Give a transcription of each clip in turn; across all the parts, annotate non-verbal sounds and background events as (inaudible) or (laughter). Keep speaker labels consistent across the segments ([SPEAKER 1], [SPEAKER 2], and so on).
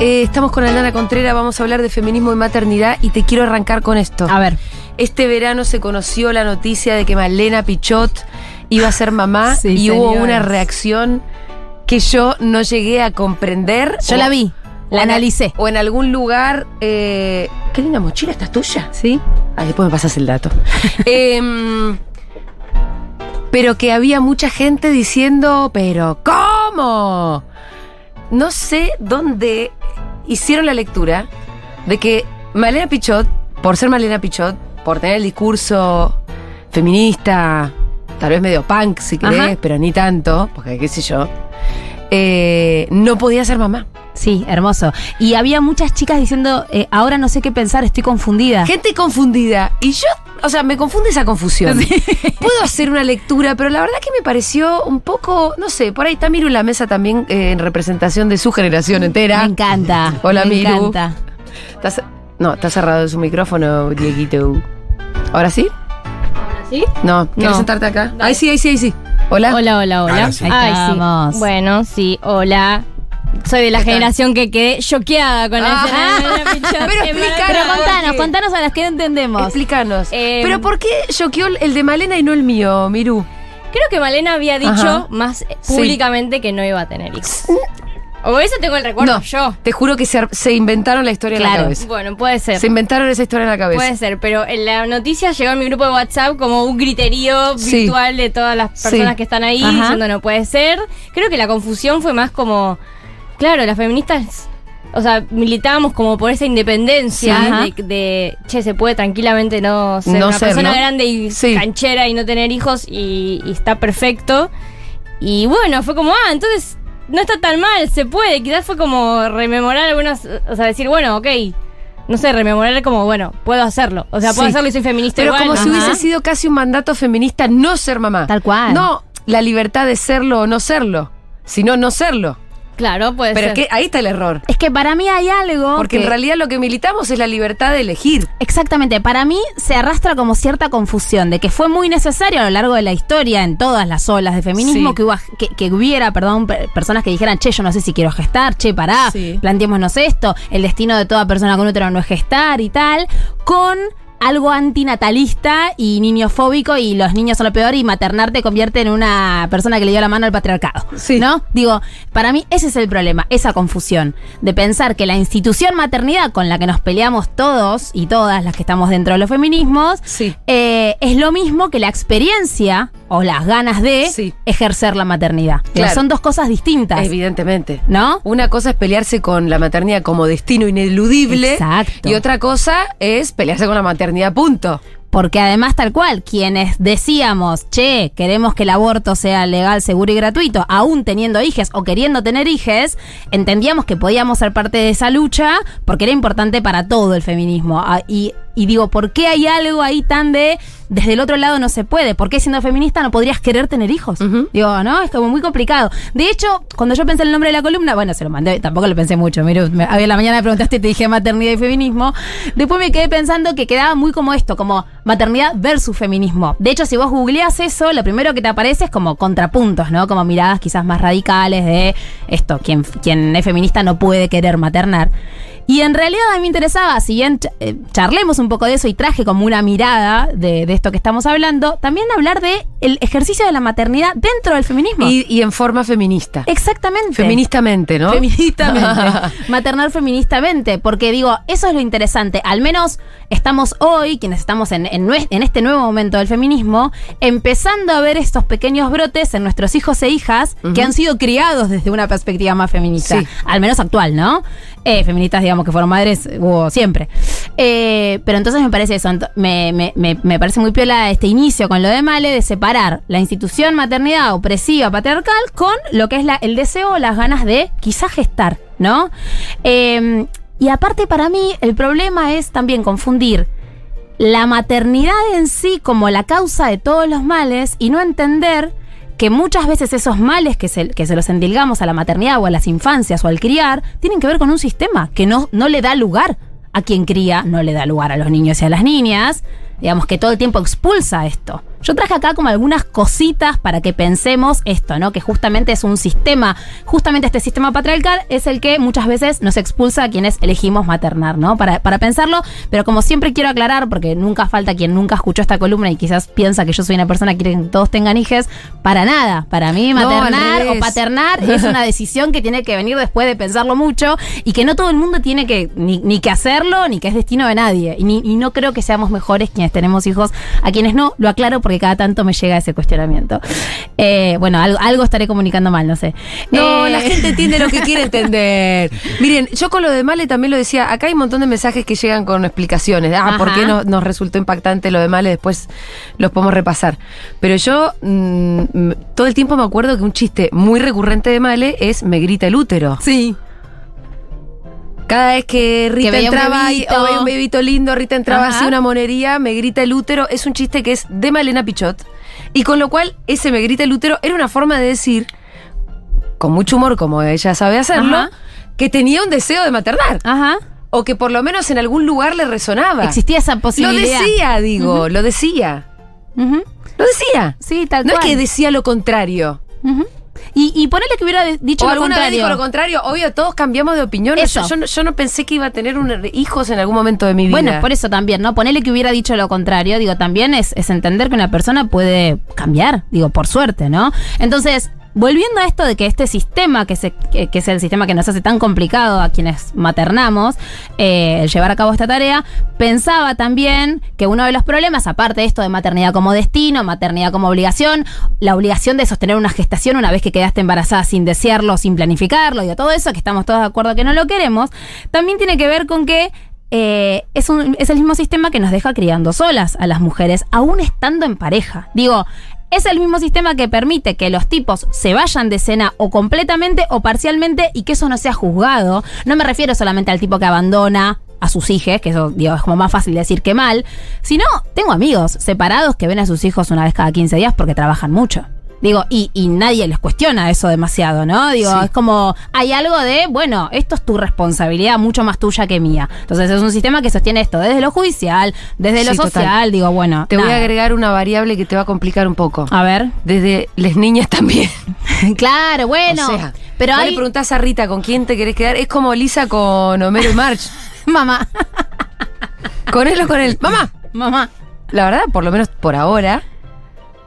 [SPEAKER 1] Eh, estamos con Aldana Contreras, vamos a hablar de feminismo y maternidad y te quiero arrancar con esto.
[SPEAKER 2] A ver.
[SPEAKER 1] Este verano se conoció la noticia de que Malena Pichot iba a ser mamá (laughs)
[SPEAKER 2] Sí,
[SPEAKER 1] y hubo una reacción que yo no llegué a comprender.
[SPEAKER 2] Yo
[SPEAKER 1] o-
[SPEAKER 2] la vi, la analicé.
[SPEAKER 1] O en algún lugar. eh, ¿Qué linda mochila esta es tuya?
[SPEAKER 2] ¿Sí?
[SPEAKER 1] Ah, después me pasas el dato. (laughs) Em, pero que había mucha gente diciendo, pero ¿cómo? No sé dónde hicieron la lectura de que Malena Pichot, por ser Malena Pichot, por tener el discurso feminista, tal vez medio punk si querés,
[SPEAKER 2] Ajá.
[SPEAKER 1] pero ni tanto, porque qué sé yo, eh, no podía ser mamá.
[SPEAKER 2] Sí, hermoso. Y había muchas chicas diciendo, eh, ahora no sé qué pensar, estoy confundida.
[SPEAKER 1] Gente confundida. Y yo, o sea, me confunde esa confusión. (laughs) Puedo hacer una lectura, pero la verdad que me pareció un poco, no sé, por ahí está Miru en la mesa también eh, en representación de su generación entera.
[SPEAKER 2] Me encanta.
[SPEAKER 1] Hola,
[SPEAKER 2] me
[SPEAKER 1] Miru.
[SPEAKER 2] encanta.
[SPEAKER 1] Está ce- no, está cerrado su micrófono, Dieguito. ¿Ahora sí?
[SPEAKER 3] ¿Sí?
[SPEAKER 1] No, ¿quieres
[SPEAKER 3] No.
[SPEAKER 1] sentarte acá? Ahí sí, ahí sí, ahí sí. Hola.
[SPEAKER 3] Hola, hola, hola.
[SPEAKER 4] Ahora sí.
[SPEAKER 3] Ay,
[SPEAKER 2] Estamos.
[SPEAKER 3] sí. Bueno, sí, hola. Soy de la generación que quedé choqueada con
[SPEAKER 1] Ah.
[SPEAKER 3] Malena (laughs) Pichot.
[SPEAKER 1] Pero
[SPEAKER 3] maravilloso.
[SPEAKER 2] Pero
[SPEAKER 1] ¿por
[SPEAKER 2] contanos, a las que no entendemos.
[SPEAKER 1] Explícanos.
[SPEAKER 3] Eh,
[SPEAKER 1] pero ¿por qué choqueó el de Malena y no el mío, Miru?
[SPEAKER 3] Creo que Malena había dicho
[SPEAKER 1] Ajá.
[SPEAKER 3] más
[SPEAKER 1] Sí.
[SPEAKER 3] públicamente que no iba a tener hijos. O eso tengo el recuerdo
[SPEAKER 1] no,
[SPEAKER 3] yo.
[SPEAKER 1] Te juro que se, ar- se inventaron la historia en la cabeza.
[SPEAKER 3] Bueno, puede ser.
[SPEAKER 1] Se inventaron esa historia en la cabeza.
[SPEAKER 3] Puede ser, pero en la noticia llegó a mi grupo de WhatsApp como un griterío
[SPEAKER 1] Sí.
[SPEAKER 3] virtual de todas las personas
[SPEAKER 1] Sí.
[SPEAKER 3] que están ahí
[SPEAKER 2] Ajá.
[SPEAKER 3] diciendo no puede ser. Creo que la confusión fue más como, claro, las feministas, o sea, militábamos como por esa independencia
[SPEAKER 2] Sí.
[SPEAKER 3] De, de, che, se puede tranquilamente no ser
[SPEAKER 1] No
[SPEAKER 3] una
[SPEAKER 1] ser,
[SPEAKER 3] persona
[SPEAKER 1] ¿no?
[SPEAKER 3] grande y
[SPEAKER 1] Sí.
[SPEAKER 3] canchera y no tener hijos y, y está perfecto. Y bueno, fue como, ah, entonces no está tan mal, se puede. Quizás fue como rememorar algunas, o sea, decir, bueno, ok. No sé, rememorar como, bueno, puedo hacerlo. O sea, puedo
[SPEAKER 1] Sí.
[SPEAKER 3] hacerlo y soy feminista
[SPEAKER 1] Pero
[SPEAKER 3] igual.
[SPEAKER 1] como si hubiese sido casi un mandato feminista no ser mamá.
[SPEAKER 2] Tal cual.
[SPEAKER 1] No la libertad de serlo o no serlo, sino no serlo.
[SPEAKER 3] Claro, puede
[SPEAKER 1] Pero
[SPEAKER 3] ser.
[SPEAKER 1] es que ahí está el error.
[SPEAKER 2] Es que para mí hay algo.
[SPEAKER 1] Porque
[SPEAKER 2] que-
[SPEAKER 1] en realidad lo que militamos es la libertad de elegir.
[SPEAKER 2] Exactamente, para mí se arrastra como cierta confusión de que fue muy necesario a lo largo de la historia, en todas las olas de feminismo,
[SPEAKER 1] Sí.
[SPEAKER 2] que, que, que hubiera, perdón, per- personas que dijeran, che, yo no sé si quiero gestar, che, pará,
[SPEAKER 1] Sí.
[SPEAKER 2] planteémonos esto, el destino de toda persona con útero no es gestar y tal, con algo antinatalista y niñofóbico y los niños son lo peor y maternar te convierte en una persona que le dio la mano al patriarcado.
[SPEAKER 1] Sí.
[SPEAKER 2] ¿No? Digo, para mí ese es el problema, esa confusión de pensar que la institución maternidad con la que nos peleamos todos y todas las que estamos dentro de los feminismos
[SPEAKER 1] Sí.
[SPEAKER 2] eh, es lo mismo que la experiencia o las ganas de
[SPEAKER 1] Sí.
[SPEAKER 2] ejercer la maternidad.
[SPEAKER 1] Claro.
[SPEAKER 2] Son dos cosas distintas,
[SPEAKER 1] Evidentemente.
[SPEAKER 2] ¿no?
[SPEAKER 1] Una cosa es pelearse con la maternidad como destino ineludible.
[SPEAKER 2] Exacto.
[SPEAKER 1] Y otra cosa es pelearse con la maternidad, punto.
[SPEAKER 2] Porque además, tal cual, quienes decíamos, che, queremos que el aborto sea legal, seguro y gratuito, aún teniendo hijes o queriendo tener hijes, entendíamos que podíamos ser parte de esa lucha porque era importante para todo el feminismo. Ah, Y, y digo, ¿por qué hay algo ahí tan de desde el otro lado no se puede? ¿Por qué siendo feminista no podrías querer tener hijos? Digo, ¿no? Es como muy complicado. De hecho, cuando yo pensé el nombre de la columna, bueno, se lo mandé, tampoco lo pensé mucho. Mira, me- a la mañana me preguntaste y te dije maternidad y feminismo. Después me quedé pensando que quedaba muy como esto, como maternidad versus feminismo. De hecho, si vos googleás eso, lo primero que te aparece es como contrapuntos, ¿no? Como miradas quizás más radicales de esto, quien, quien es feminista no puede querer maternar. Y en realidad a mí me interesaba, si bien eh, charlemos un poco de eso y traje como una mirada de, de esto que estamos hablando, también hablar de el ejercicio de la maternidad dentro del feminismo.
[SPEAKER 1] Y, y en forma feminista.
[SPEAKER 2] Exactamente.
[SPEAKER 1] Feministamente, ¿no?
[SPEAKER 2] Feministamente. (laughs) Maternar feministamente. Porque digo, eso es lo interesante. Al menos estamos hoy, quienes estamos en, en este nuevo momento del feminismo, empezando a ver estos pequeños brotes en nuestros hijos e hijas que han sido criados desde una perspectiva más feminista.
[SPEAKER 1] Sí.
[SPEAKER 2] Al menos actual, ¿no? Eh, feministas, digamos, que fueron madres, hubo siempre. Eh, pero entonces me parece eso, me, me- parece muy piola este inicio con lo de Male de separar la institución maternidad opresiva patriarcal con lo que es el deseo o las ganas de quizás gestar, ¿no? Eh, y aparte para mí el problema es también confundir la maternidad en sí como la causa de todos los males y no entender que muchas veces esos males que se, que se los endilgamos a la maternidad o a las infancias o al criar tienen que ver con un sistema que no, no le da lugar a quien cría, no le da lugar a los niños y a las niñas, digamos que todo el tiempo expulsa esto. Yo traje acá como algunas cositas para que pensemos esto, ¿no? Que justamente es un sistema, justamente este sistema patriarcal es el que muchas veces nos expulsa a quienes elegimos maternar, ¿no? Para, para pensarlo, pero como siempre quiero aclarar, porque nunca falta quien nunca escuchó esta columna y quizás piensa que yo soy una persona que quiere que todos tengan hijes, para nada. Para mí
[SPEAKER 1] No,
[SPEAKER 2] maternar o paternar es una (laughs) decisión que tiene que venir después de pensarlo mucho y que no todo el mundo tiene que ni, ni que hacerlo ni que es destino de nadie. Y, ni- y no creo que seamos mejores quienes tenemos hijos a quienes no. Lo aclaro porque cada tanto me llega ese cuestionamiento. Eh, bueno, algo, algo estaré comunicando mal, no sé.
[SPEAKER 1] No,
[SPEAKER 2] Eh,
[SPEAKER 1] la gente entiende lo que quiere (laughs) entender. Miren, yo con lo de Male también lo decía, acá hay un montón de mensajes que llegan con explicaciones. Ah,
[SPEAKER 2] Ajá.
[SPEAKER 1] ¿por qué no- nos resultó impactante lo de Male? Después los podemos repasar. Pero yo mm, mm, todo el tiempo me acuerdo que un chiste muy recurrente de Male es me grita el útero.
[SPEAKER 2] Sí.
[SPEAKER 1] Cada vez que Rita entraba y o veía un bebito lindo, Rita entraba
[SPEAKER 2] Ajá.
[SPEAKER 1] así una monería, me grita el útero. Es un chiste que es de Malena Pichot. Y con lo cual, ese me grita el útero era una forma de decir, con mucho humor, como ella sabe hacerlo,
[SPEAKER 2] Ajá.
[SPEAKER 1] que tenía un deseo de maternar.
[SPEAKER 2] Ajá.
[SPEAKER 1] O que por lo menos en algún lugar le resonaba.
[SPEAKER 2] Existía esa
[SPEAKER 1] Lo
[SPEAKER 2] posibilidad.
[SPEAKER 1] decía, digo, lo decía. Lo decía.
[SPEAKER 2] Sí, tal
[SPEAKER 1] No
[SPEAKER 2] cual.
[SPEAKER 1] es que decía lo contrario.
[SPEAKER 2] Ujú. Y, y ponele que hubiera dicho
[SPEAKER 1] o
[SPEAKER 2] lo
[SPEAKER 1] alguna vez
[SPEAKER 2] contrario.
[SPEAKER 1] dijo lo contrario. Obvio, todos cambiamos de opinión.
[SPEAKER 2] Eso.
[SPEAKER 1] Yo, yo no- yo no pensé que iba a tener un- hijos en algún momento de mi vida.
[SPEAKER 2] Bueno, por eso también, ¿no? Ponele que hubiera dicho lo contrario, digo, también es, es entender que una persona puede cambiar, digo, por suerte, ¿no? Entonces, volviendo a esto de que este sistema, que, se, que, es el sistema que nos hace tan complicado a quienes maternamos, eh, llevar a cabo esta tarea, pensaba también que uno de los problemas, aparte de esto de maternidad como destino, maternidad como obligación, la obligación de sostener una gestación una vez que quedaste embarazada sin desearlo, sin planificarlo, y todo eso, que estamos todos de acuerdo que no lo queremos, también tiene que ver con que eh, es, un- es el mismo sistema que nos deja criando solas a las mujeres, aún estando en pareja. Digo, es el mismo sistema que permite que los tipos se vayan de cena o completamente o parcialmente y que eso no sea juzgado. No me refiero solamente al tipo que abandona a sus hijos, que eso digo, es como más fácil decir que mal, sino tengo amigos separados que ven a sus hijos una vez cada 15 días porque trabajan mucho. Digo, y, y nadie les cuestiona eso demasiado, ¿no? Digo,
[SPEAKER 1] Sí.
[SPEAKER 2] es como, hay algo de, bueno, esto es tu responsabilidad, mucho más tuya que mía. Entonces es un sistema que sostiene esto desde lo judicial, desde lo
[SPEAKER 1] total.
[SPEAKER 2] social, digo, bueno.
[SPEAKER 1] Te voy a agregar una variable que te va a complicar un poco.
[SPEAKER 2] A ver.
[SPEAKER 1] Desde las niñas también. (laughs)
[SPEAKER 2] claro, bueno.
[SPEAKER 1] o sea,
[SPEAKER 2] pero hay.
[SPEAKER 1] le preguntás a Rita con quién te querés quedar. Es como Lisa con Homero y March. (laughs)
[SPEAKER 2] Mamá.
[SPEAKER 1] con él o con él. Mamá.
[SPEAKER 2] Mamá.
[SPEAKER 1] La verdad, por lo menos por ahora,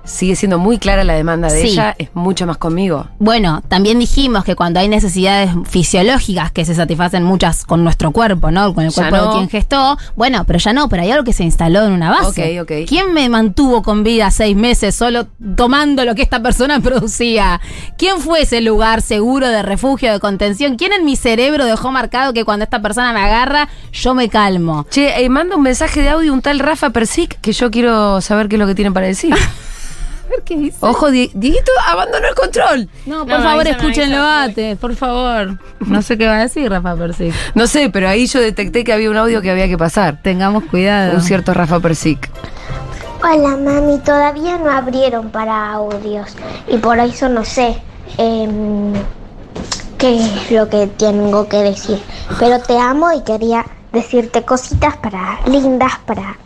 [SPEAKER 1] sigue siendo muy clara la demanda de
[SPEAKER 2] Sí.
[SPEAKER 1] ella. Es mucho más conmigo.
[SPEAKER 2] Bueno, también dijimos que cuando hay necesidades fisiológicas que se satisfacen muchas con nuestro cuerpo, ¿no? Con el
[SPEAKER 1] Ya
[SPEAKER 2] cuerpo
[SPEAKER 1] no.
[SPEAKER 2] de quien gestó. Bueno, pero ya no, pero hay algo que se instaló en una base.
[SPEAKER 1] Ok, ok.
[SPEAKER 2] ¿Quién me mantuvo con vida seis meses solo tomando lo que esta persona (laughs) producía? ¿Quién fue ese lugar seguro de refugio, de contención? ¿Quién en mi cerebro dejó marcado que cuando esta persona me agarra, yo me calmo?
[SPEAKER 1] Che, eh, manda un mensaje de audio un tal Rafa Persic que yo quiero saber qué es lo que tienen para decir. (laughs)
[SPEAKER 2] ¿Qué dice?
[SPEAKER 1] Ojo, Di- Dieguito abandonó el control.
[SPEAKER 2] No, por
[SPEAKER 3] No,
[SPEAKER 2] favor,
[SPEAKER 3] avísame.
[SPEAKER 2] antes, por favor. No sé qué va a decir Rafa Persic.
[SPEAKER 1] No sé, pero ahí yo detecté que había un audio que había que pasar.
[SPEAKER 2] Tengamos cuidado.
[SPEAKER 1] Un cierto Rafa Persic.
[SPEAKER 5] Hola mami, todavía no abrieron para audios y por eso no sé em, qué es lo que tengo que decir. Pero te amo y quería decirte cositas para lindas, para...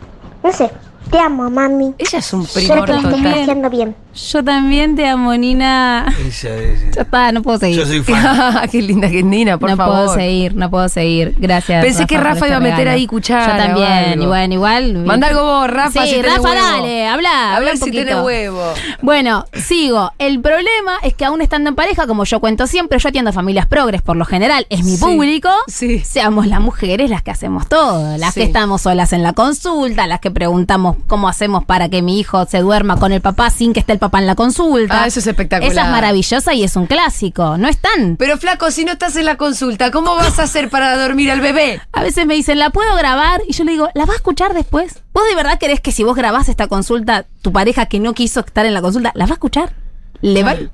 [SPEAKER 5] No sé, te amo mami.
[SPEAKER 1] Ella es un
[SPEAKER 5] Sé
[SPEAKER 1] primor
[SPEAKER 5] que lo estás haciendo bien.
[SPEAKER 2] Yo también te amo, Nina.
[SPEAKER 6] Ella es- (laughs)
[SPEAKER 2] Ya está, no puedo seguir.
[SPEAKER 6] Yo soy fan. (laughs)
[SPEAKER 1] Qué linda que es Nina, por
[SPEAKER 2] no
[SPEAKER 1] favor.
[SPEAKER 2] puedo seguir, no puedo seguir. Gracias.
[SPEAKER 1] Pensé que Rafa
[SPEAKER 2] este
[SPEAKER 1] iba a meter
[SPEAKER 2] regalo.
[SPEAKER 1] ahí cuchara
[SPEAKER 2] Yo
[SPEAKER 1] o
[SPEAKER 2] también, bueno, igual.
[SPEAKER 1] Manda algo vos, Rafa,
[SPEAKER 2] Sí,
[SPEAKER 1] si tenés
[SPEAKER 2] Rafa,
[SPEAKER 1] huevo.
[SPEAKER 2] dale, habla. Habla
[SPEAKER 1] si
[SPEAKER 2] poquito.
[SPEAKER 1] tenés huevo.
[SPEAKER 2] Bueno, sigo. El problema es que aún estando en pareja, como yo cuento siempre, yo atiendo a familias progres por lo general, es mi
[SPEAKER 1] Sí,
[SPEAKER 2] público.
[SPEAKER 1] sí.
[SPEAKER 2] Seamos las mujeres las que hacemos todo, las
[SPEAKER 1] Sí.
[SPEAKER 2] que estamos solas en la consulta, las que preguntamos cómo hacemos para que mi hijo se duerma con el papá sin que esté el papá en la consulta.
[SPEAKER 1] Ah, eso es espectacular.
[SPEAKER 2] Esa es maravillosa y es un clásico. No están.
[SPEAKER 1] Pero flaco, si no estás en la consulta, ¿cómo vas a hacer para dormir al bebé?
[SPEAKER 2] A veces me dicen, ¿la puedo grabar? Y yo le digo, ¿la vas a escuchar después? ¿Vos de verdad querés que si vos grabás esta consulta, tu pareja que no quiso estar en la consulta, ¿la va a escuchar?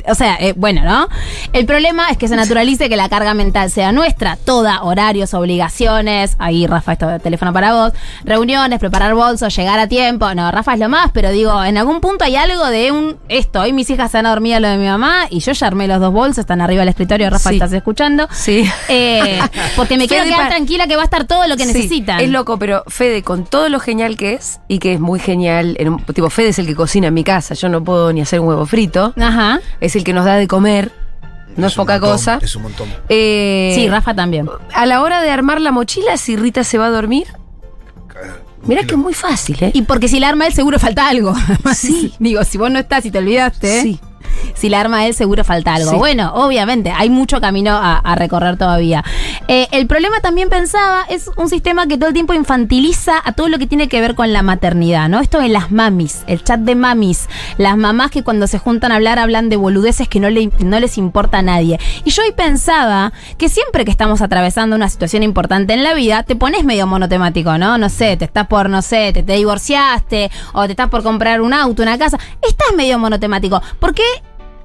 [SPEAKER 2] O sea, eh, bueno, ¿no? El problema es que se naturalice que la carga mental sea nuestra, toda, horarios, obligaciones, ahí Rafa, esto de teléfono para vos, reuniones, preparar bolsos, llegar a tiempo, no, Rafa es lo más, pero digo, en algún punto hay algo de un, esto, hoy mis hijas se han dormido a lo de mi mamá y yo ya armé los dos bolsos, están arriba del escritorio, Rafa,
[SPEAKER 1] Sí.
[SPEAKER 2] estás escuchando.
[SPEAKER 1] Sí.
[SPEAKER 2] Eh, porque me quiero quedar tranquila que va a estar todo lo que
[SPEAKER 1] Sí,
[SPEAKER 2] necesitan.
[SPEAKER 1] Es loco, pero Fede, con todo lo genial que es, y que es muy genial, en un- tipo, Fede es el que cocina en mi casa, yo no puedo ni hacer un huevo frito,
[SPEAKER 2] Ajá.
[SPEAKER 1] es el que nos da de comer, no es, poca
[SPEAKER 6] montón,
[SPEAKER 1] cosa.
[SPEAKER 6] Es un montón.
[SPEAKER 1] Eh,
[SPEAKER 2] Sí, Rafa también.
[SPEAKER 1] A la hora de armar la mochila, si Rita se va a dormir, mira que es muy fácil, ¿eh?
[SPEAKER 2] Y porque si la arma él, seguro falta algo. (laughs)
[SPEAKER 1] Sí.
[SPEAKER 2] Digo, si vos no estás y te olvidaste,
[SPEAKER 1] Sí.
[SPEAKER 2] Si la arma él, seguro falta algo.
[SPEAKER 1] Sí.
[SPEAKER 2] Bueno, obviamente, hay mucho camino a, a recorrer todavía. Eh, el problema también pensaba es un sistema que todo el tiempo infantiliza a todo lo que tiene que ver con la maternidad, ¿no? Esto en las mamis, el chat de mamis, las mamás que cuando se juntan a hablar hablan de boludeces que no, le- no les importa a nadie. Y yo hoy pensaba que siempre que estamos atravesando una situación importante en la vida, te pones medio monotemático, ¿no? No sé, te estás por, no sé, te, te divorciaste o te estás por comprar un auto, una casa. Estás medio monotemático. ¿Por qué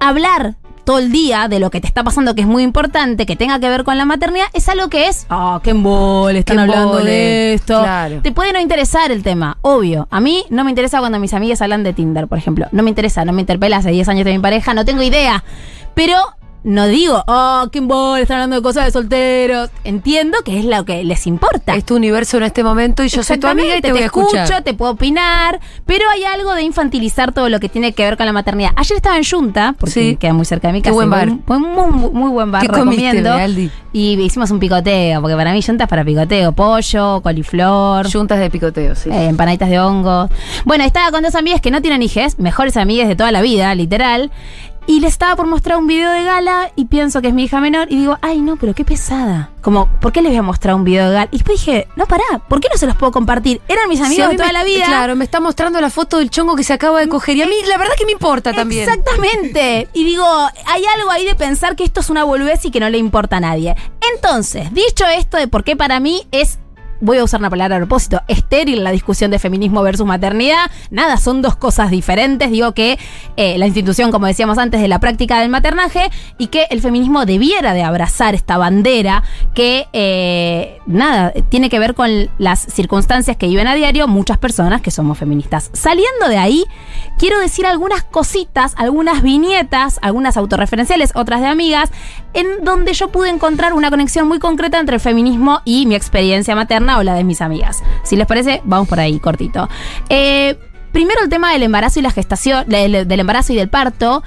[SPEAKER 2] hablar todo el día de lo que te está pasando que es muy importante, que tenga que ver con la maternidad, es algo que es, ah, qué embole, están
[SPEAKER 1] Qué
[SPEAKER 2] hablando
[SPEAKER 1] embole,
[SPEAKER 2] de esto.
[SPEAKER 1] claro.
[SPEAKER 2] Te puede no interesar el tema, obvio. A mí no me interesa cuando mis amigas hablan de Tinder, por ejemplo. No me interesa, no me interpela hace 10 años de mi pareja, no tengo idea. Pero no digo, oh, qué embole, están hablando de cosas de solteros. Entiendo que es lo que les importa.
[SPEAKER 1] Es tu universo en este momento y yo soy tu amiga y te,
[SPEAKER 2] Exactamente,
[SPEAKER 1] voy a escuchar.
[SPEAKER 2] escucho, te puedo opinar, pero hay algo de infantilizar todo lo que tiene que ver con la maternidad. Ayer estaba en Junta, porque
[SPEAKER 1] Sí.
[SPEAKER 2] queda muy cerca de mi
[SPEAKER 1] Qué
[SPEAKER 2] casa.
[SPEAKER 1] buen
[SPEAKER 2] y
[SPEAKER 1] bar.
[SPEAKER 2] Muy, muy, muy buen bar,
[SPEAKER 1] ¿Qué comiste,
[SPEAKER 2] recomiendo.
[SPEAKER 1] Aldi?
[SPEAKER 2] Y hicimos un picoteo, porque para mí Junta es para picoteo. Pollo, coliflor.
[SPEAKER 1] Juntas de picoteo, sí.
[SPEAKER 2] Eh, empanaditas de hongo. Bueno, estaba con dos amigas que no tienen hijes, mejores amigas de toda la vida, literal. Y le estaba por mostrar un video de gala y pienso que es mi hija menor y digo, ay no, pero qué pesada. Como, ¿por qué les voy a mostrar un video de gala? Y después dije, no, pará, ¿por qué no se los puedo compartir? Eran mis amigos de toda
[SPEAKER 1] me-
[SPEAKER 2] la vida.
[SPEAKER 1] Claro, me está mostrando la foto del chongo que se acaba de coger. Y a mí, la verdad que me importa también.
[SPEAKER 2] Exactamente. Y digo, hay algo ahí de pensar que esto es una boludez y que no le importa a nadie. Entonces, dicho esto de por qué para mí es voy a usar una palabra a propósito, estéril la discusión de feminismo versus maternidad. Nada, son dos cosas diferentes. Digo que eh, la institución, como decíamos antes, de la práctica del maternaje y que el feminismo debiera de abrazar esta bandera que, eh, nada, tiene que ver con las circunstancias que viven a diario muchas personas que somos feministas. Saliendo de ahí, quiero decir algunas cositas, algunas viñetas, algunas autorreferenciales, otras de amigas, en donde yo pude encontrar una conexión muy concreta entre el feminismo y mi experiencia materna o la de mis amigas. Si les parece, vamos por ahí, cortito. Eh, primero el tema del embarazo y la gestación, del embarazo y del parto.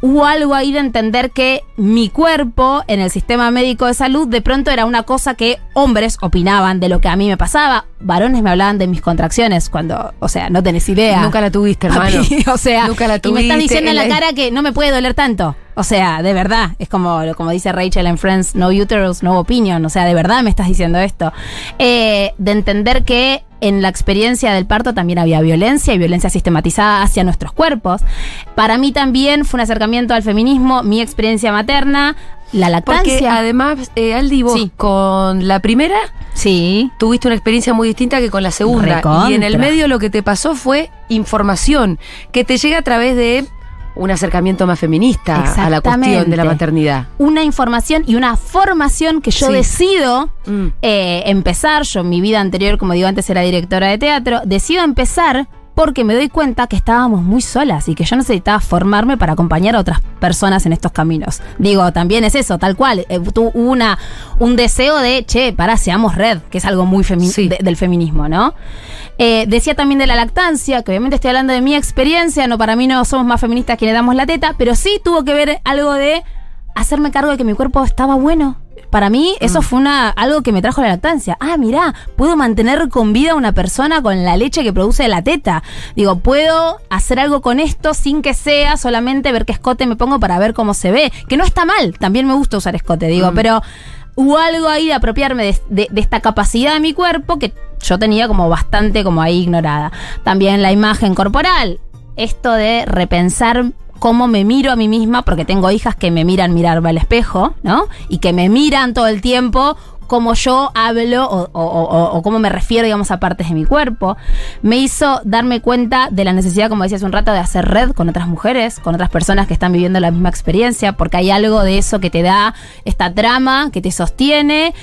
[SPEAKER 2] Hubo algo ahí de entender que mi cuerpo en el sistema médico de salud de pronto era una cosa que hombres opinaban de lo que a mí me pasaba. Varones me hablaban de mis contracciones cuando, o sea, no tenés idea.
[SPEAKER 1] Nunca la tuviste, hermano. (laughs)
[SPEAKER 2] Papi, o sea,
[SPEAKER 1] Nunca la
[SPEAKER 2] y me estás
[SPEAKER 1] tuviste,
[SPEAKER 2] diciendo en la cara que no me puede doler tanto. O sea, de verdad, es como, como dice Rachel en Friends, no uterus, no opinion. O sea, de verdad me estás diciendo esto. Eh, de entender que en la experiencia del parto también había violencia y violencia sistematizada hacia nuestros cuerpos. Para mí también fue un acercamiento al feminismo, mi experiencia materna, la
[SPEAKER 1] Porque
[SPEAKER 2] lactancia.
[SPEAKER 1] además, eh, Aldi, vos
[SPEAKER 2] Sí.
[SPEAKER 1] con la primera
[SPEAKER 2] sí.
[SPEAKER 1] tuviste una experiencia muy distinta que con la segunda.
[SPEAKER 2] Recontra.
[SPEAKER 1] Y en el medio lo que te pasó fue información que te llega a través de un acercamiento más feminista a la cuestión de la maternidad.
[SPEAKER 2] Una información y una formación que yo
[SPEAKER 1] Sí.
[SPEAKER 2] decido
[SPEAKER 1] Mm.
[SPEAKER 2] eh, empezar, yo en mi vida anterior, como digo antes, era directora de teatro, decido empezar porque me doy cuenta que estábamos muy solas y que yo necesitaba formarme para acompañar a otras personas en estos caminos. Digo, también es eso, tal cual. eh, una, un deseo de, che, para, seamos red, que es algo muy femi-
[SPEAKER 1] Sí.
[SPEAKER 2] de- del feminismo, ¿no? Eh, decía también de la lactancia, que obviamente estoy hablando de mi experiencia, no para mí no somos más feministas quienes damos la teta, pero sí tuvo que ver algo de hacerme cargo de que mi cuerpo estaba bueno. Para mí, eso fue una, algo que me trajo la lactancia. Ah, mirá, puedo mantener con vida a una persona con la leche que produce la teta. Digo, puedo hacer algo con esto sin que sea solamente ver qué escote me pongo para ver cómo se ve. Que no está mal, también me gusta usar escote, digo, pero hubo algo ahí de apropiarme de, de- de esta capacidad de mi cuerpo que yo tenía como bastante como ahí ignorada. También la imagen corporal. esto de repensar cómo me miro a mí misma, porque tengo hijas que me miran mirarme al espejo, ¿no? Y que me miran todo el tiempo cómo yo hablo o, cómo me refiero, digamos, a partes de mi cuerpo. Me hizo darme cuenta de la necesidad, como decía hace un rato, de hacer red con otras mujeres, con otras personas que están viviendo la misma experiencia, porque hay algo de eso que te da esta trama, que te sostiene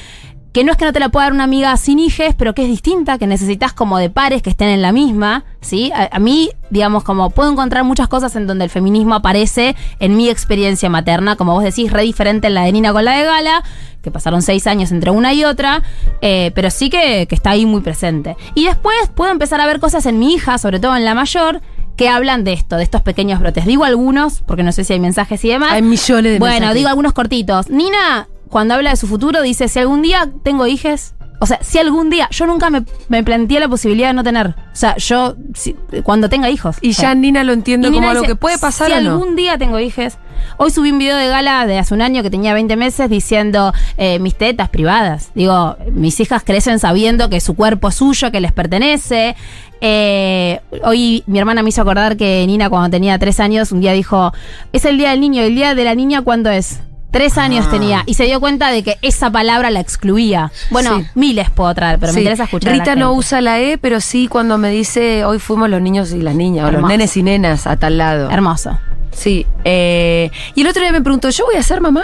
[SPEAKER 2] que no es que no te la pueda dar una amiga sin hijes, pero que es distinta, que necesitas como de pares que estén en la misma, ¿sí? A, a mí, digamos, como puedo encontrar muchas cosas en donde el feminismo aparece en mi experiencia materna, como vos decís, re diferente en la de Nina con la de Gala, que pasaron seis años entre una y otra, eh, pero sí que, que está ahí muy presente. Y después puedo empezar a ver cosas en mi hija, sobre todo en la mayor, que hablan de esto, de estos pequeños brotes. Digo algunos, porque no sé si hay mensajes y demás.
[SPEAKER 1] Hay millones de
[SPEAKER 2] Bueno,
[SPEAKER 1] mensajes.
[SPEAKER 2] digo algunos cortitos. Nina, cuando habla de su futuro, dice, si algún día tengo hijes, o sea, si algún día, yo nunca me, me planteé la posibilidad de no tener. O sea, yo, si- cuando tenga hijos.
[SPEAKER 1] Y
[SPEAKER 2] O sea,
[SPEAKER 1] ya Nina lo entiende como algo que puede pasar
[SPEAKER 2] si
[SPEAKER 1] o no.
[SPEAKER 2] algún día tengo hijes. Hoy subí un video de gala de hace un año que tenía 20 meses diciendo eh, mis tetas privadas. Digo, mis hijas crecen sabiendo que su cuerpo es suyo, que les pertenece. Eh, hoy mi hermana me hizo acordar que Nina cuando tenía tres años un día dijo, es el día del niño, el día de la niña ¿cuándo es? Tres años tenía y se dio cuenta de que esa palabra la excluía. Bueno,
[SPEAKER 1] Sí.
[SPEAKER 2] miles puedo traer, pero
[SPEAKER 1] Sí.
[SPEAKER 2] me interesa escuchar.
[SPEAKER 1] Rita no usa la E, pero sí cuando me dice hoy fuimos los niños y las niñas, o los nenes y nenas a tal lado.
[SPEAKER 2] Hermoso.
[SPEAKER 1] Sí. eh, y el otro día me preguntó, ¿yo voy a ser mamá?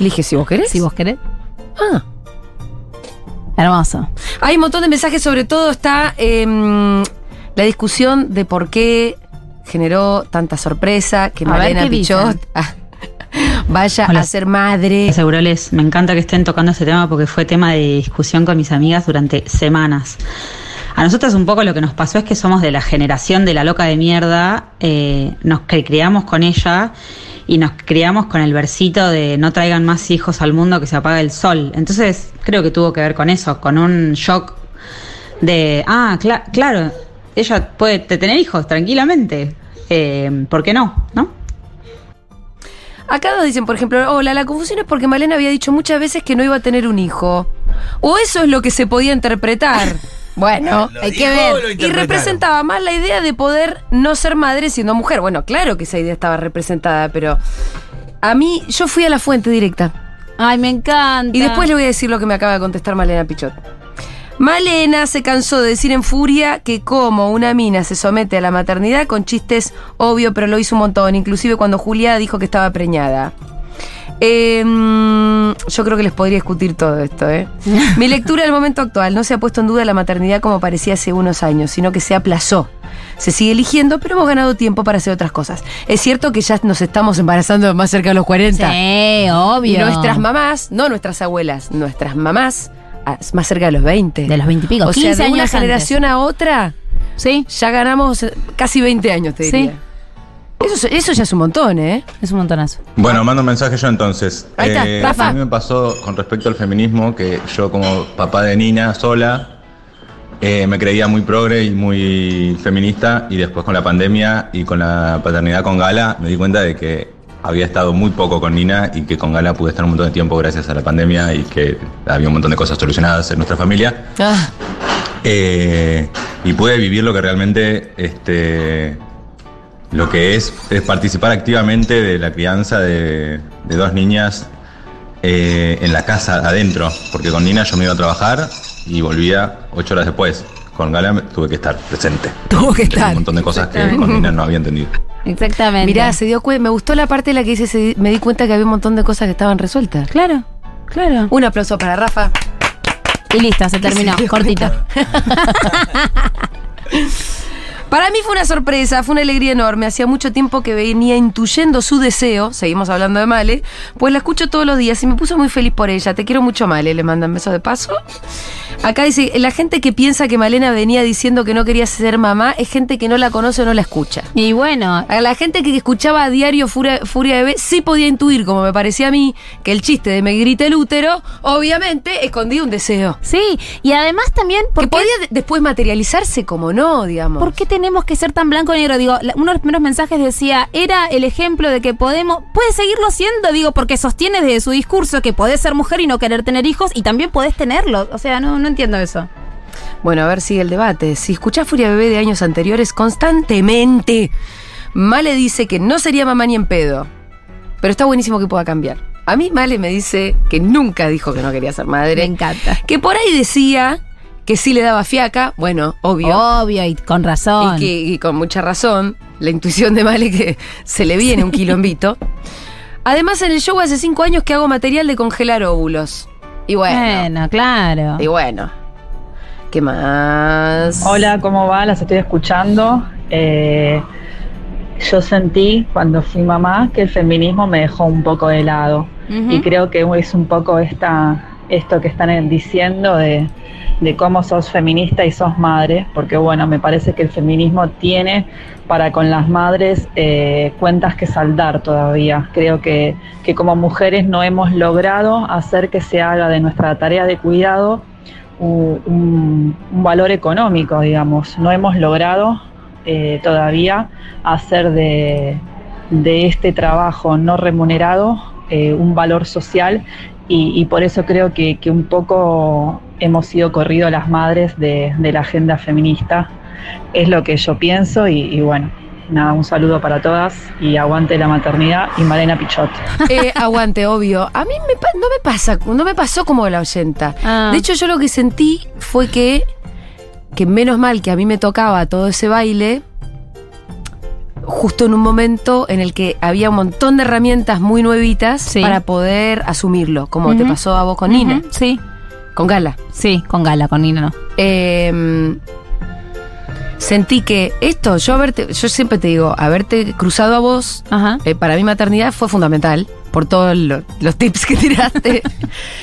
[SPEAKER 1] Le dije, si vos querés.
[SPEAKER 2] Si vos querés.
[SPEAKER 1] Ah.
[SPEAKER 2] Hermoso.
[SPEAKER 1] Hay un montón de mensajes, sobre todo está em, la discusión de por qué generó tanta sorpresa que
[SPEAKER 2] A
[SPEAKER 1] Malena
[SPEAKER 2] ¿qué
[SPEAKER 1] Pichot (laughs) ah, (laughs) vaya
[SPEAKER 6] Hola.
[SPEAKER 1] a ser madre.
[SPEAKER 6] Asegurales, me encanta que estén tocando este tema porque fue tema de discusión con mis amigas durante semanas. A nosotras un poco lo que nos pasó es que somos de la generación de la loca de mierda, eh, nos cri- criamos con ella y nos criamos con el versito de no traigan más hijos al mundo que se apaga el sol. Entonces creo que tuvo que ver con eso, con un shock de, ah, cla- claro, ella puede te- tener hijos tranquilamente, eh, ¿por qué no? ¿No?
[SPEAKER 1] Acá nos dicen, por ejemplo, hola, la confusión es porque Malena había dicho muchas veces que no iba a tener un hijo. O eso es lo que se podía interpretar. (laughs) Bueno,
[SPEAKER 4] ¿Lo
[SPEAKER 1] hay que ver. Y representaba más la idea de poder no ser madre siendo mujer. Bueno, claro que esa idea estaba representada, pero a mí, yo fui a la fuente directa.
[SPEAKER 2] Ay, me encanta.
[SPEAKER 1] Y después le voy a decir lo que me acaba de contestar Malena Pichot. Malena se cansó de decir en furia que como una mina se somete a la maternidad con chistes obvio, pero lo hizo un montón, inclusive cuando Julia dijo que estaba preñada. Eh, mm, yo creo que les podría discutir todo esto. ¿eh? (laughs) Mi lectura del momento actual no se ha puesto en duda la maternidad como parecía hace unos años, sino que se aplazó. Se sigue eligiendo, pero hemos ganado tiempo para hacer otras cosas. Es cierto que ya nos estamos embarazando más cerca de los 40.
[SPEAKER 2] Sí, obvio.
[SPEAKER 1] Y nuestras mamás, no nuestras abuelas, nuestras mamás, más cerca de los 20.
[SPEAKER 2] De los 20 y pico,
[SPEAKER 1] O sea,
[SPEAKER 2] 15
[SPEAKER 1] de una
[SPEAKER 2] años
[SPEAKER 1] generación a otra,
[SPEAKER 2] Sí,
[SPEAKER 1] ya ganamos eh, casi 20 años, te
[SPEAKER 2] Sí.
[SPEAKER 1] diría. Eso, es- eso ya es un montón, ¿eh?
[SPEAKER 2] es un montonazo.
[SPEAKER 7] Bueno, mando un mensaje yo entonces. Eh,
[SPEAKER 1] Ahí está, Rafa.
[SPEAKER 7] A mí me pasó con respecto al feminismo que yo como papá de Nina sola eh, me creía muy progre y muy feminista y después con la pandemia y con la paternidad con Gala me di cuenta de que había estado muy poco con Nina y que con Gala pude estar un montón de tiempo gracias a la pandemia y que había un montón de cosas solucionadas en nuestra familia.
[SPEAKER 1] Ah,
[SPEAKER 7] Eh, y pude vivir lo que realmente este, lo que es, es participar activamente de la crianza de, de dos niñas eh, en la casa adentro, porque con Nina yo me iba a trabajar y volvía ocho horas después. Con Gala tuve que estar presente. (laughs)
[SPEAKER 1] Tuvo que estar.
[SPEAKER 7] Un montón de cosas que con Nina no había entendido.
[SPEAKER 2] Exactamente.
[SPEAKER 1] mirá, se dio cuenta, me gustó la parte en la que dice, se- me di cuenta que había un montón de cosas que estaban resueltas.
[SPEAKER 2] Claro, claro.
[SPEAKER 1] Un aplauso para Rafa.
[SPEAKER 2] Y listo, se terminó. (laughs)
[SPEAKER 1] dio
[SPEAKER 2] Cortito. (laughs)
[SPEAKER 1] Para mí fue una sorpresa, fue una alegría enorme. Hacía mucho tiempo que venía intuyendo su deseo, seguimos hablando de Male, pues la escucho todos los días y me puso muy feliz por ella. Te quiero mucho, Male, le mandan besos de paso. Acá dice, la gente que piensa que Malena venía diciendo que no quería ser mamá es gente que no la conoce o no la escucha.
[SPEAKER 2] Y bueno,
[SPEAKER 1] A la gente que escuchaba a diario Furia, Furia Bebé sí podía intuir, como me parecía a mí, que el chiste de me grita el útero, obviamente, escondía un deseo.
[SPEAKER 2] sí. Y además también,
[SPEAKER 1] Que
[SPEAKER 2] porque
[SPEAKER 1] podía de- después materializarse como no, digamos.
[SPEAKER 2] ¿Por qué tenemos que ser tan blanco y negro? Digo, uno de los primeros mensajes decía, era el ejemplo de que podemos, puede seguirlo siendo, digo, porque sostiene desde su discurso que podés ser mujer y no querer tener hijos y también podés tenerlos. O sea, no, no entiendo eso.
[SPEAKER 1] Bueno, a ver, sigue el debate. Si escuchás Furia Bebé de años anteriores, constantemente, Male dice que no sería mamá ni en pedo. Pero está buenísimo que pueda cambiar. A mí Male me dice que nunca dijo que no quería ser madre.
[SPEAKER 2] Me encanta.
[SPEAKER 1] Que por ahí decía que sí le daba fiaca. Bueno, obvio.
[SPEAKER 2] Obvio y con razón.
[SPEAKER 1] Y, que, y con mucha razón, la intuición de Male que se le viene un quilombito. Además, en el show hace cinco años que hago material de congelar óvulos. Y bueno.
[SPEAKER 2] Bueno, claro.
[SPEAKER 1] Y bueno. ¿Qué más?
[SPEAKER 8] Hola, ¿cómo va? Las estoy escuchando. Eh, yo sentí cuando fui mamá que el feminismo me dejó un poco de lado. Y creo que es un poco esta, esto que están diciendo de, de cómo sos feminista y sos madre, porque bueno, me parece que el feminismo tiene para con las madres eh, cuentas que saldar todavía. Creo que, que como mujeres no hemos logrado hacer que se haga de nuestra tarea de cuidado un, valor económico, digamos. No hemos logrado eh, todavía hacer de, de este trabajo no remunerado eh, un valor social y, y por eso creo que, que un poco hemos sido corrido las madres de, de la agenda feminista. Es lo que yo pienso y, y bueno, nada, un saludo para todas y aguante la maternidad y Marena Pichot.
[SPEAKER 1] Eh, aguante, obvio. A mí me pa- no me pasa, no me pasó como la oyenta.
[SPEAKER 2] Ah.
[SPEAKER 1] De hecho, yo lo que sentí fue que, que menos mal que a mí me tocaba todo ese baile, justo en un momento en el que había un montón de herramientas muy nuevitas
[SPEAKER 2] Sí.
[SPEAKER 1] para poder asumirlo, como te pasó a vos con Nina,
[SPEAKER 2] Sí,
[SPEAKER 1] con Gala.
[SPEAKER 2] sí, con Gala, con Nina no.
[SPEAKER 1] Eh, sentí que esto, yo haberte, yo siempre te digo, haberte cruzado a vos,
[SPEAKER 2] Ajá.
[SPEAKER 1] eh, para mi maternidad fue fundamental, por todos lo- los tips que (laughs) tiraste,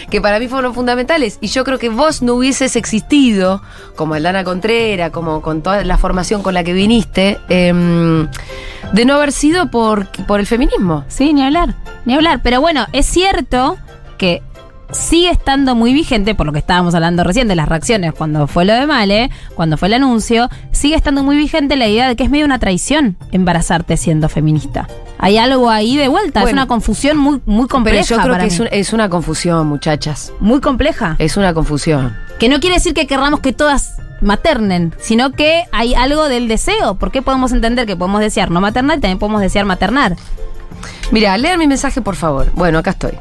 [SPEAKER 1] que para mí fueron fundamentales. Y yo creo que vos no hubieses existido, como Aldana Contrera, como con toda la formación con la que viniste, em, de no haber sido por, por el feminismo.
[SPEAKER 2] Sí, ni hablar, ni hablar. Pero bueno, es cierto que sigue estando muy vigente, por lo que estábamos hablando recién de las reacciones cuando fue lo de Male, cuando fue el anuncio, sigue estando muy vigente la idea de que es medio una traición embarazarte siendo feminista. Hay algo ahí de vuelta, es una confusión muy, muy
[SPEAKER 1] Pero
[SPEAKER 2] compleja.
[SPEAKER 1] yo creo
[SPEAKER 2] para
[SPEAKER 1] que es,
[SPEAKER 2] mí.
[SPEAKER 1] un- es una confusión, muchachas.
[SPEAKER 2] Muy compleja.
[SPEAKER 1] Es una confusión.
[SPEAKER 2] Que no quiere decir que querramos que todas maternen, sino que hay algo del deseo. ¿Por qué podemos entender que podemos desear no maternar y también podemos desear maternar?
[SPEAKER 1] Mira, lean mi mensaje, por favor. Bueno, acá estoy.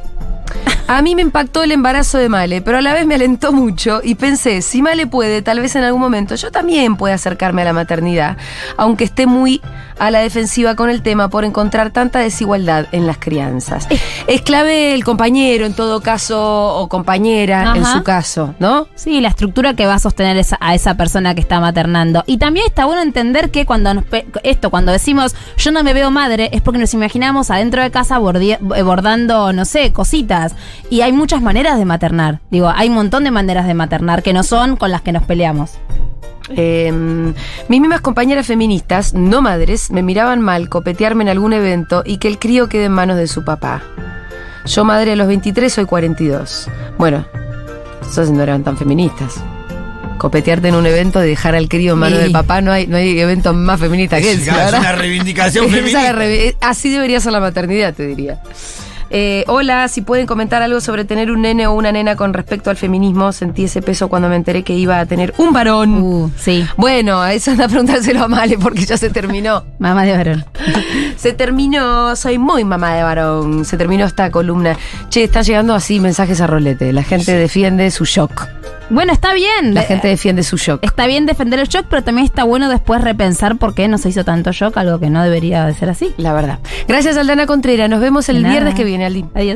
[SPEAKER 1] A mí me impactó el embarazo de Male, pero a la vez me alentó mucho y pensé, si Male puede, tal vez en algún momento yo también pueda acercarme a la maternidad, aunque esté muy a la defensiva con el tema por encontrar tanta desigualdad en las crianzas. Es clave el compañero en todo caso, o compañera en su caso, ¿no?
[SPEAKER 2] Sí, la estructura que va a sostener esa- a esa persona que está maternando. Y también está bueno entender que cuando nos pe- esto, cuando decimos yo no me veo madre, es porque nos imaginamos adentro de casa eh, bordando, no sé, cositas. Y hay muchas maneras de maternar. Digo, hay un montón de maneras de maternar que no son con las que nos peleamos.
[SPEAKER 1] Eh, mis mismas compañeras feministas, no madres, me miraban mal copetearme en algún evento y que el crío quede en manos de su papá. Yo, madre a los 23, soy 42. Bueno, esas no eran tan feministas. Copetearte en un evento y dejar al crío en manos
[SPEAKER 2] Sí.
[SPEAKER 1] del papá, no hay, no hay evento más feminista que (laughs)
[SPEAKER 9] Es,
[SPEAKER 1] ese.
[SPEAKER 9] es una reivindicación feminista.
[SPEAKER 1] reve- Así debería ser la maternidad, te diría. Eh, hola, si pueden comentar algo sobre tener un nene o una nena con respecto al feminismo. Sentí ese peso cuando me enteré que iba a tener un varón.
[SPEAKER 2] Uh, sí.
[SPEAKER 1] Bueno, eso anda a preguntárselo a Male porque ya se terminó. (laughs)
[SPEAKER 2] Mamá de varón. (laughs)
[SPEAKER 1] Se terminó, soy muy mamá de varón. Se terminó esta columna. Che, están llegando así mensajes a rolete. La gente defiende su shock.
[SPEAKER 2] Bueno, está bien.
[SPEAKER 1] La gente defiende su shock.
[SPEAKER 2] Está bien defender el shock, pero también está bueno después repensar por qué no se hizo tanto shock, algo que no debería de ser así.
[SPEAKER 1] La verdad. Gracias, Aldana Contreras. Nos vemos el
[SPEAKER 2] nada.
[SPEAKER 1] viernes que viene, Aldi.
[SPEAKER 2] Adiós.